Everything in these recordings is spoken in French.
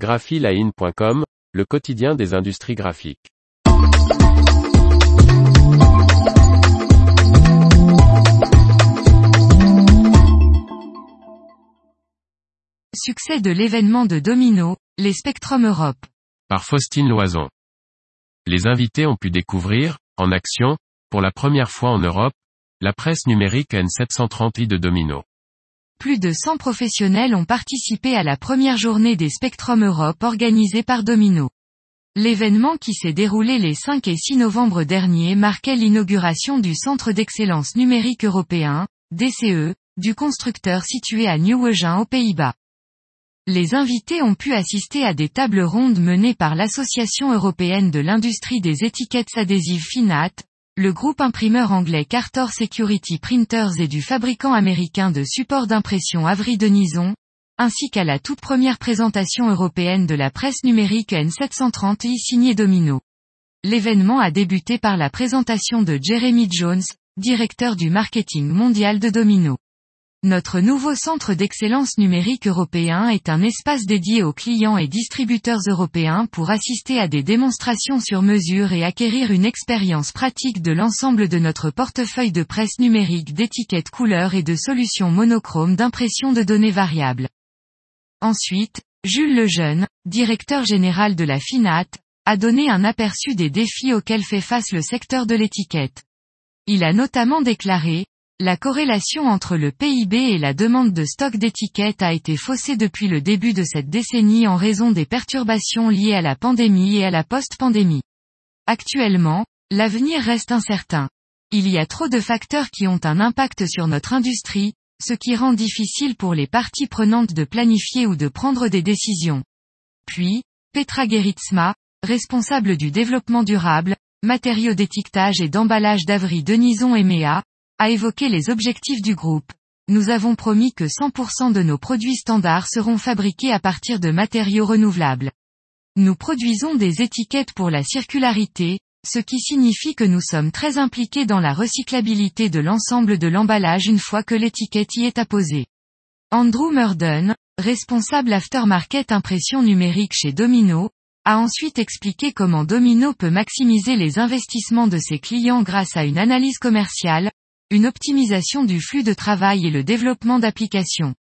graphiline.com, le quotidien des industries graphiques. Succès de l'événement de Domino, les Spectrum Europe. Par Faustine Loison. Les invités ont pu découvrir, en action, pour la première fois en Europe, la presse numérique N730i de Domino. Plus de 100 professionnels ont participé à la première journée des Spectrum Europe organisée par Domino. L'événement qui s'est déroulé les 5 et 6 novembre dernier marquait l'inauguration du Centre d'excellence numérique européen, DCE, du constructeur situé à Nieuwegein aux Pays-Bas. Les invités ont pu assister à des tables rondes menées par l'Association européenne de l'industrie des étiquettes adhésives FINAT, le groupe imprimeur anglais Cartor Security Printers et du fabricant américain de supports d'impression Avery Denison, ainsi qu'à la toute première présentation européenne de la presse numérique N730i signée Domino. L'événement a débuté par la présentation de Jeremy Jones, directeur du marketing mondial de Domino. Notre nouveau centre d'excellence numérique européen est un espace dédié aux clients et distributeurs européens pour assister à des démonstrations sur mesure et acquérir une expérience pratique de l'ensemble de notre portefeuille de presse numérique d'étiquettes couleurs et de solutions monochromes d'impression de données variables. Ensuite, Jules Lejeune, directeur général de la FINAT, a donné un aperçu des défis auxquels fait face le secteur de l'étiquette. Il a notamment déclaré, la corrélation entre le PIB et la demande de stock d'étiquettes a été faussée depuis le début de cette décennie en raison des perturbations liées à la pandémie et à la post-pandémie. Actuellement, l'avenir reste incertain. Il y a trop de facteurs qui ont un impact sur notre industrie, ce qui rend difficile pour les parties prenantes de planifier ou de prendre des décisions. Puis, Petra Geritsma, responsable du développement durable, matériaux d'étiquetage et d'emballage d'Avry Denison et Méa, a évoqué les objectifs du groupe. Nous avons promis que 100% de nos produits standards seront fabriqués à partir de matériaux renouvelables. Nous produisons des étiquettes pour la circularité, ce qui signifie que nous sommes très impliqués dans la recyclabilité de l'ensemble de l'emballage une fois que l'étiquette y est apposée. Andrew Murden, responsable aftermarket impression numérique chez Domino, a ensuite expliqué comment Domino peut maximiser les investissements de ses clients grâce à une analyse commerciale, une optimisation du flux de travail et le développement d'applications.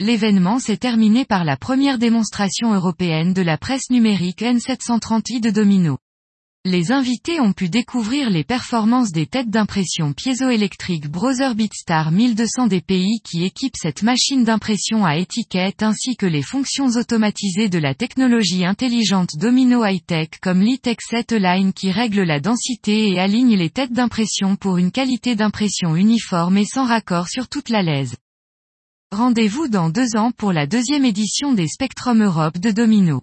L'événement s'est terminé par la première démonstration européenne de la presse numérique N730i de Domino les invités ont pu découvrir les performances des têtes d'impression piézoélectrique Browser Beatstar 1200 DPI qui équipent cette machine d'impression à étiquette ainsi que les fonctions automatisées de la technologie intelligente Domino High-Tech comme l'ITEC 7 Line qui règle la densité et aligne les têtes d'impression pour une qualité d'impression uniforme et sans raccord sur toute la lèse. Rendez-vous dans deux ans pour la deuxième édition des Spectrum Europe de Domino.